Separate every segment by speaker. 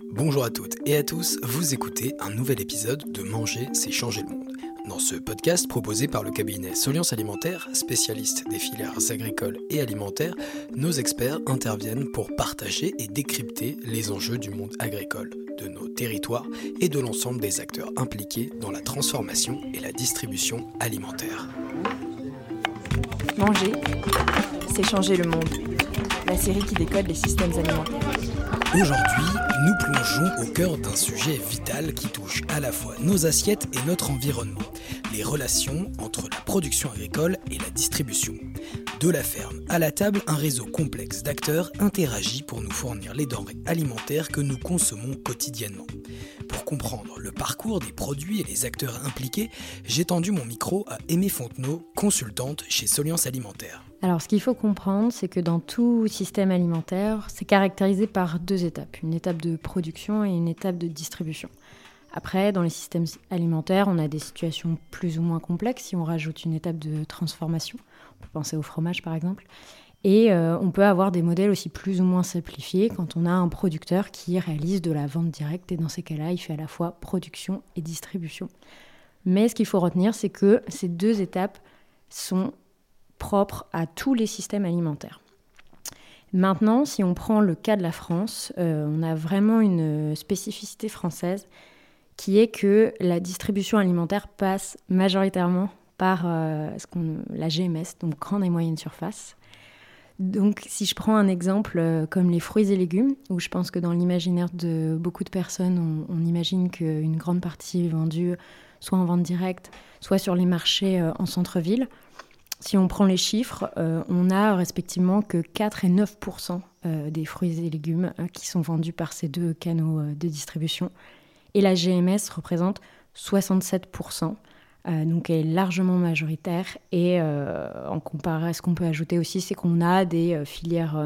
Speaker 1: Bonjour à toutes et à tous, vous écoutez un nouvel épisode de Manger, c'est changer le monde. Dans ce podcast proposé par le cabinet Soliance Alimentaire, spécialiste des filières agricoles et alimentaires, nos experts interviennent pour partager et décrypter les enjeux du monde agricole, de nos territoires et de l'ensemble des acteurs impliqués dans la transformation et la distribution alimentaire.
Speaker 2: Manger, c'est changer le monde. La série qui décode les systèmes alimentaires.
Speaker 1: Aujourd'hui, nous plongeons au cœur d'un sujet vital qui touche à la fois nos assiettes et notre environnement, les relations entre la production agricole et la distribution. De la ferme à la table, un réseau complexe d'acteurs interagit pour nous fournir les denrées alimentaires que nous consommons quotidiennement. Pour comprendre le parcours des produits et les acteurs impliqués, j'ai tendu mon micro à Aimée Fontenot, consultante chez Soliance Alimentaire.
Speaker 2: Alors, ce qu'il faut comprendre, c'est que dans tout système alimentaire, c'est caractérisé par deux étapes, une étape de production et une étape de distribution. Après, dans les systèmes alimentaires, on a des situations plus ou moins complexes si on rajoute une étape de transformation. On peut penser au fromage, par exemple. Et euh, on peut avoir des modèles aussi plus ou moins simplifiés quand on a un producteur qui réalise de la vente directe. Et dans ces cas-là, il fait à la fois production et distribution. Mais ce qu'il faut retenir, c'est que ces deux étapes sont propre à tous les systèmes alimentaires. Maintenant, si on prend le cas de la France, euh, on a vraiment une spécificité française qui est que la distribution alimentaire passe majoritairement par euh, la GMS, donc grande et moyenne surface. Donc si je prends un exemple euh, comme les fruits et légumes, où je pense que dans l'imaginaire de beaucoup de personnes, on, on imagine qu'une grande partie est vendue soit en vente directe, soit sur les marchés en centre-ville. Si on prend les chiffres, euh, on a respectivement que 4 et 9% euh, des fruits et légumes euh, qui sont vendus par ces deux canaux de distribution. Et la GMS représente 67% donc elle est largement majoritaire. Et en comparaison, ce qu'on peut ajouter aussi, c'est qu'on a des filières,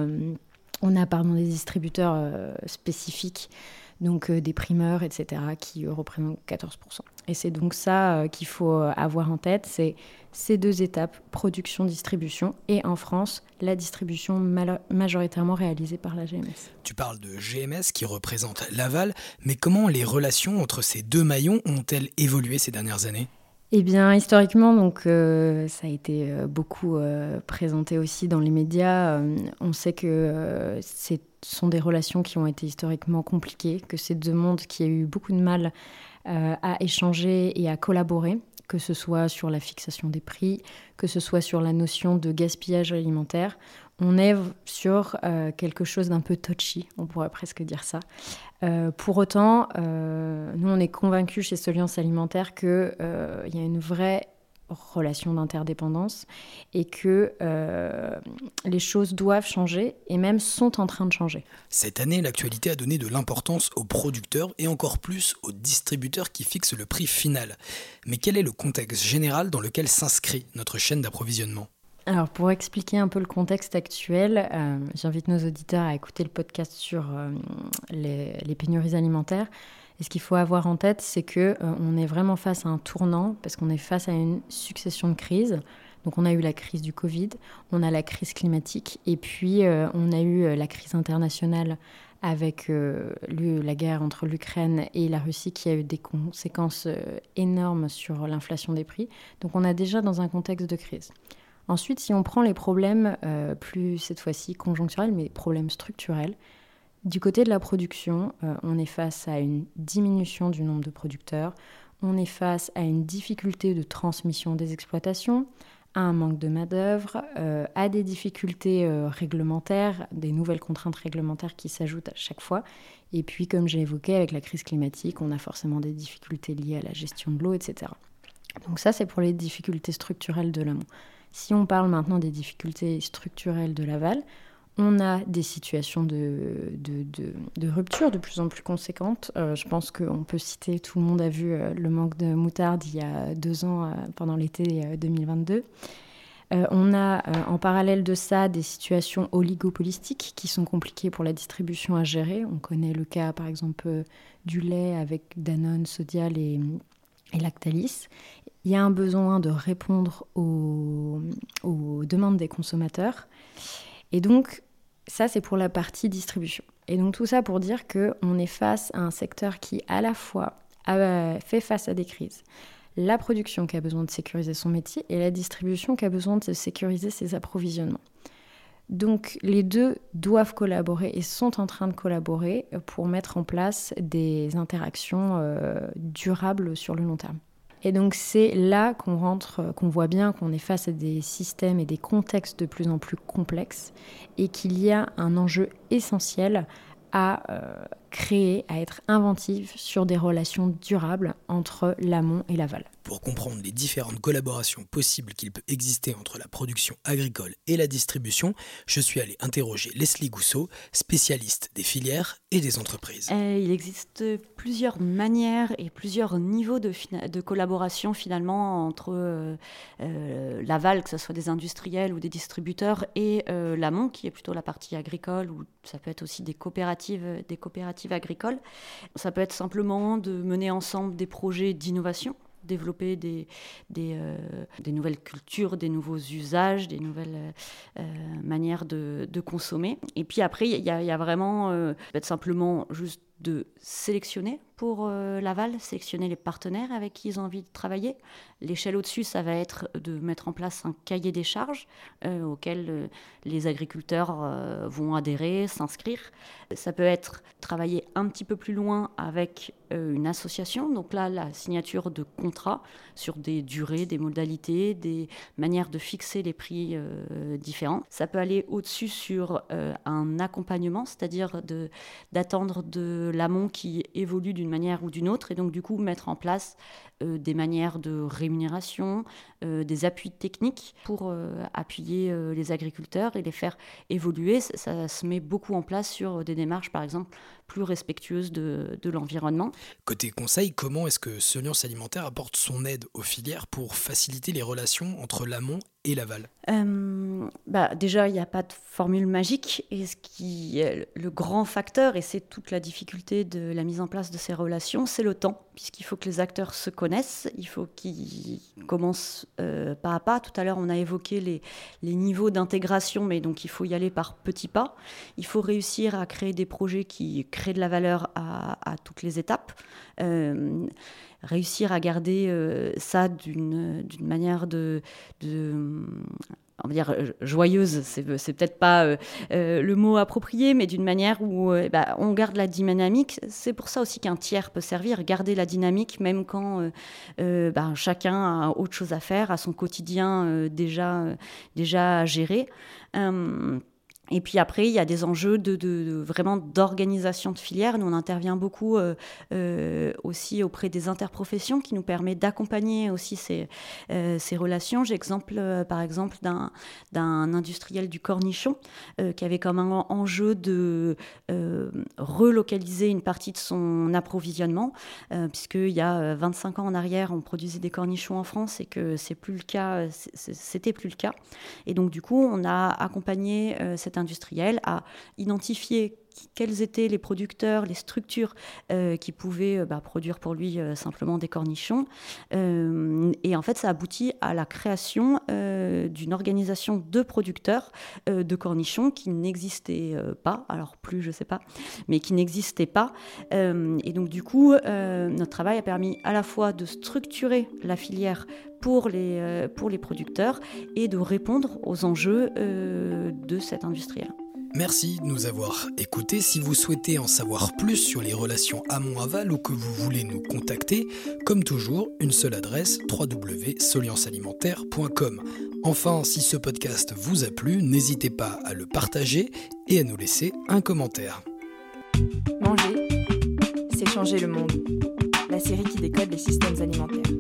Speaker 2: on a pardon, des distributeurs spécifiques donc des primeurs, etc., qui représentent 14%. Et c'est donc ça qu'il faut avoir en tête, c'est ces deux étapes, production-distribution, et en France, la distribution majoritairement réalisée par la GMS.
Speaker 1: Tu parles de GMS qui représente l'aval, mais comment les relations entre ces deux maillons ont-elles évolué ces dernières années?
Speaker 2: Eh bien, historiquement, donc, euh, ça a été euh, beaucoup euh, présenté aussi dans les médias. on sait que sont des relations qui ont été historiquement compliquées, que c'est deux mondes qui ont eu beaucoup de mal à échanger et à collaborer que ce soit sur la fixation des prix, que ce soit sur la notion de gaspillage alimentaire. On est sur euh, quelque chose d'un peu touchy, on pourrait presque dire ça. Euh, pour autant, euh, nous, on est convaincus chez Soliance Alimentaire qu'il y a une vraie relation d'interdépendance et que euh, les choses doivent changer et même sont en train de changer.
Speaker 1: Cette année, l'actualité a donné de l'importance aux producteurs et encore plus aux distributeurs qui fixent le prix final. Mais quel est le contexte général dans lequel s'inscrit notre chaîne d'approvisionnement?
Speaker 2: Alors pour expliquer un peu le contexte actuel, euh, j'invite nos auditeurs à écouter le podcast sur euh, les pénuries alimentaires. Et ce qu'il faut avoir en tête, c'est que euh, on est vraiment face à un tournant parce qu'on est face à une succession de crises. Donc on a eu la crise du Covid, on a la crise climatique et puis euh, on a eu euh, la crise internationale avec la guerre entre l'Ukraine et la Russie qui a eu des conséquences énormes sur l'inflation des prix. Donc on est déjà dans un contexte de crise. Ensuite, si on prend les problèmes plus cette fois-ci conjoncturels, mais problèmes structurels, du côté de la production, euh, on est face à une diminution du nombre de producteurs, on est face à une difficulté de transmission des exploitations, à un manque de main-d'œuvre, euh, à des difficultés euh, réglementaires, des nouvelles contraintes réglementaires qui s'ajoutent à chaque fois. Et puis, comme j'ai évoqué, avec la crise climatique, on a forcément des difficultés liées à la gestion de l'eau, etc. Donc ça, c'est pour les difficultés structurelles de l'amont. Si on parle maintenant des difficultés structurelles de l'aval, on a des situations de, de, rupture de plus en plus conséquentes. Euh, je pense qu'on peut citer, tout le monde a vu euh, le manque de moutarde il y a deux ans, euh, pendant l'été 2022. on a en parallèle de ça des situations oligopolistiques qui sont compliquées pour la distribution à gérer. On connaît le cas par exemple du lait avec Danone, Sodial et, et Lactalis. Il y a un besoin de répondre aux, aux demandes des consommateurs. Et donc, ça, c'est pour la partie distribution. Et donc tout ça pour dire qu'on est face à un secteur qui à la fois a fait face à des crises, la production qui a besoin de sécuriser son métier et la distribution qui a besoin de sécuriser ses approvisionnements. Donc les deux doivent collaborer et sont en train de collaborer pour mettre en place des interactions euh, durables sur le long terme. Et donc c'est là qu'on rentre, qu'on voit bien qu'on est face à des systèmes et des contextes de plus en plus complexes et qu'il y a un enjeu essentiel à euh, créer, à être inventive sur des relations durables entre l'amont et l'aval.
Speaker 1: Pour comprendre les différentes collaborations possibles qu'il peut exister entre la production agricole et la distribution, je suis allé interroger Leslie Gousseau, spécialiste des filières et des entreprises.
Speaker 3: Euh, il existe plusieurs manières et plusieurs niveaux de, de collaboration finalement entre euh, euh, l'aval, que ce soit des industriels ou des distributeurs, et l'amont, qui est plutôt la partie agricole, ou ça peut être aussi des coopératives, des coopératives agricole. Ça peut être simplement de mener ensemble des projets d'innovation développer des, des, euh, nouvelles cultures, des nouveaux usages, des nouvelles euh, manières de, consommer. Et puis après, il y, a vraiment euh, peut-être simplement juste de sélectionner pour euh, l'aval, sélectionner les partenaires avec qui ils ont envie de travailler. L'échelle au-dessus, ça va être de mettre en place un cahier des charges euh, auquel euh, les agriculteurs vont adhérer, s'inscrire. Ça peut être travailler un petit peu plus loin avec une association. Donc là, la signature de contrats sur des durées, des modalités, des manières de fixer les prix différents. Ça peut aller au-dessus sur un accompagnement, c'est-à-dire d'attendre de l'amont qui évolue d'une manière ou d'une autre, et donc du coup mettre en place euh, des manières de rémunération, euh, des appuis techniques pour euh, appuyer les agriculteurs et les faire évoluer. Ça, se met beaucoup en place sur des démarches, par exemple, plus respectueuses de, l'environnement.
Speaker 1: Côté conseil, comment est-ce que Science Alimentaire apporte son aide aux filières pour faciliter les relations entre l'amont et l'aval
Speaker 3: bah, Déjà, il n'y a pas de formule magique. Et ce qui le grand facteur, et c'est toute la difficulté de la mise en place de ces relations, c'est le temps, puisqu'il faut que les acteurs se connaissent il faut qu'ils commencent euh, pas à pas. Tout à l'heure, on a évoqué les, niveaux d'intégration, mais donc il faut y aller par petits pas. Il faut réussir à créer des projets qui créent de la valeur à, toutes les étapes. Euh, réussir à garder euh, ça d'une manière de, on va dire joyeuse, c'est, peut-être pas euh, euh, le mot approprié, mais d'une manière où bah, on garde la dynamique. C'est pour ça aussi qu'un tiers peut servir, garder la dynamique, même quand bah, chacun a autre chose à faire, a son quotidien déjà, déjà à gérer. Et puis après, il y a des enjeux de, vraiment d'organisation de filière. Nous, on intervient beaucoup euh, euh, aussi auprès des interprofessions qui nous permet d'accompagner aussi ces, euh, ces relations. J'ai exemple, par exemple, d'un, d'un industriel du cornichon qui avait comme un enjeu de relocaliser une partie de son approvisionnement, puisqu'il y a 25 ans en arrière, on produisait des cornichons en France et que c'est plus le cas, c'était plus le cas. Et donc, du coup, on a accompagné cette industriel à identifier quels étaient les producteurs, les structures euh, qui pouvaient euh, bah, produire pour lui euh, simplement des cornichons. et en fait, ça aboutit à la création d'une organisation de producteurs de cornichons qui n'existait pas, alors plus je sais pas, mais qui n'existait pas. et donc du coup, notre travail a permis à la fois de structurer la filière pour les, pour les producteurs et de répondre aux enjeux de cet industriel.
Speaker 1: Merci de nous avoir écoutés. Si vous souhaitez en savoir plus sur les relations amont-aval ou que vous voulez nous contacter, comme toujours, une seule adresse www.soliancealimentaire.com. Enfin, si ce podcast vous a plu, n'hésitez pas à le partager et à nous laisser un commentaire.
Speaker 4: Manger, c'est changer le monde. La série qui décode les systèmes alimentaires.